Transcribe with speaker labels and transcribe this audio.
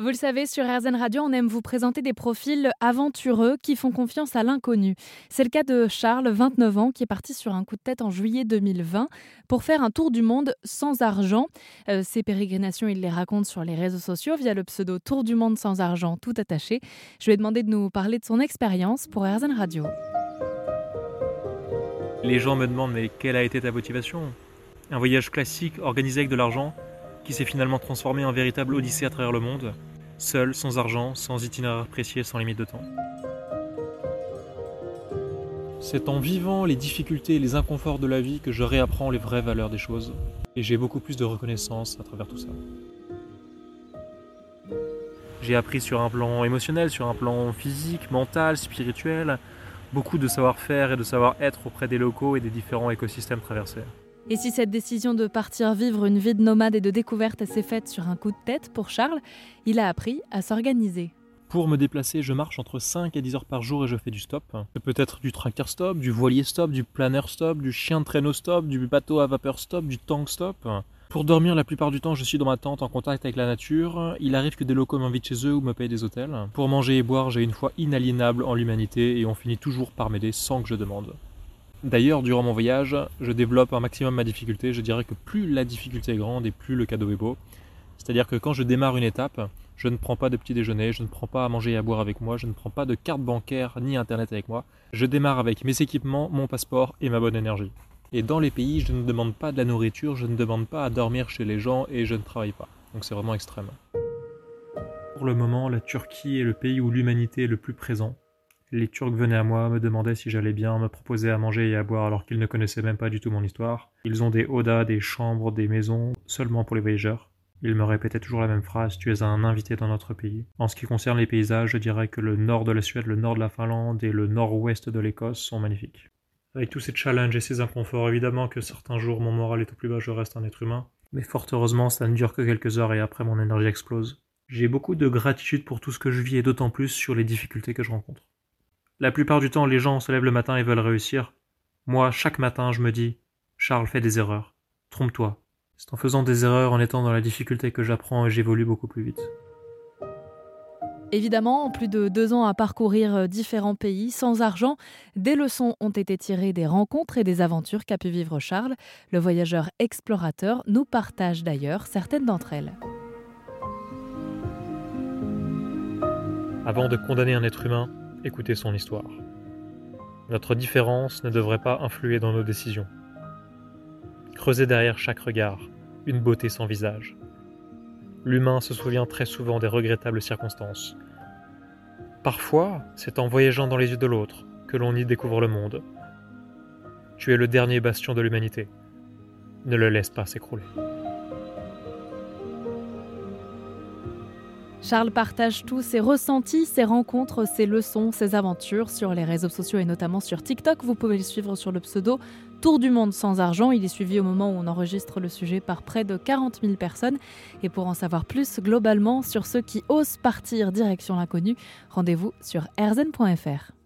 Speaker 1: Vous le savez, sur RZN Radio, on aime vous présenter des profils aventureux qui font confiance à l'inconnu. C'est le cas de Charles, 29 ans, qui est parti sur un coup de tête en juillet 2020 pour faire un tour du monde sans argent. Euh, ses pérégrinations, il les raconte sur les réseaux sociaux via le pseudo Tour du monde sans argent tout attaché. Je lui ai demandé de nous parler de son expérience pour RZN Radio.
Speaker 2: Les gens me demandent mais quelle a été ta motivation? Un voyage classique organisé avec de l'argent qui s'est finalement transformé en véritable odyssée à travers le monde seul, sans argent, sans itinéraire précis, sans limite de temps. C'est en vivant les difficultés et les inconforts de la vie que je réapprends les vraies valeurs des choses. Et j'ai beaucoup plus de reconnaissance à travers tout ça. J'ai appris sur un plan émotionnel, sur un plan physique, mental, spirituel, beaucoup de savoir-faire et de savoir-être auprès des locaux et des différents écosystèmes traversés.
Speaker 1: Et si cette décision de partir vivre une vie de nomade et de découverte s'est faite sur un coup de tête pour Charles, il a appris à s'organiser.
Speaker 2: Pour me déplacer, je marche entre 5 et 10 heures par jour et je fais du stop. Peut-être du tracteur stop, du voilier stop, du planeur stop, du chien de traîneau stop, du bateau à vapeur stop, du tank stop. Pour dormir, la plupart du temps, je suis dans ma tente en contact avec la nature. Il arrive que des locaux m'invitent chez eux ou me payent des hôtels. Pour manger et boire, j'ai une foi inaliénable en l'humanité et on finit toujours par m'aider sans que je demande. D'ailleurs, durant mon voyage, je développe un maximum ma difficulté. Je dirais que plus la difficulté est grande et plus le cadeau est beau. C'est-à-dire que quand je démarre une étape, je ne prends pas de petit déjeuner, je ne prends pas à manger et à boire avec moi, je ne prends pas de carte bancaire ni internet avec moi. Je démarre avec mes équipements, mon passeport et ma bonne énergie. Et dans les pays, je ne demande pas de la nourriture, je ne demande pas à dormir chez les gens et je ne travaille pas. Donc c'est vraiment extrême. Pour le moment, la Turquie est le pays où l'humanité est le plus présent. Les Turcs venaient à moi, me demandaient si j'allais bien, me proposaient à manger et à boire alors qu'ils ne connaissaient même pas du tout mon histoire. Ils ont des odas, des chambres, des maisons, seulement pour les voyageurs. Ils me répétaient toujours la même phrase, tu es un invité dans notre pays. En ce qui concerne les paysages, je dirais que le nord de la Suède, le nord de la Finlande et le nord-ouest de l'Écosse sont magnifiques. Avec tous ces challenges et ces inconforts, évidemment que certains jours mon moral est au plus bas, je reste un être humain. Mais fort heureusement, ça ne dure que quelques heures et après mon énergie explose. J'ai beaucoup de gratitude pour tout ce que je vis et d'autant plus sur les difficultés que je rencontre. La plupart du temps, les gens se lèvent le matin et veulent réussir. Moi, chaque matin, je me dis Charles, fais des erreurs. Trompe-toi. C'est en faisant des erreurs, en étant dans la difficulté que j'apprends et j'évolue beaucoup plus vite.
Speaker 1: Évidemment, en plus de deux ans à parcourir euh, différents pays sans argent, des leçons ont été tirées des rencontres et des aventures qu'a pu vivre Charles. Le voyageur explorateur nous partage d'ailleurs certaines d'entre elles.
Speaker 2: Avant de condamner un être humain, écouter son histoire. Notre différence ne devrait pas influer dans nos décisions. Creuser derrière chaque regard une beauté sans visage. L'humain se souvient très souvent des regrettables circonstances. Parfois, c'est en voyageant dans les yeux de l'autre que l'on y découvre le monde. Tu es le dernier bastion de l'humanité. Ne le laisse pas s'écrouler.
Speaker 1: Charles partage tous ses ressentis, ses rencontres, ses leçons, ses aventures sur les réseaux sociaux et notamment sur TikTok. Vous pouvez le suivre sur le pseudo Tour du monde sans argent. Il est suivi au moment où on enregistre le sujet par près de 40 000 personnes. Et pour en savoir plus globalement sur ceux qui osent partir direction l'inconnu, rendez-vous sur erzen.fr.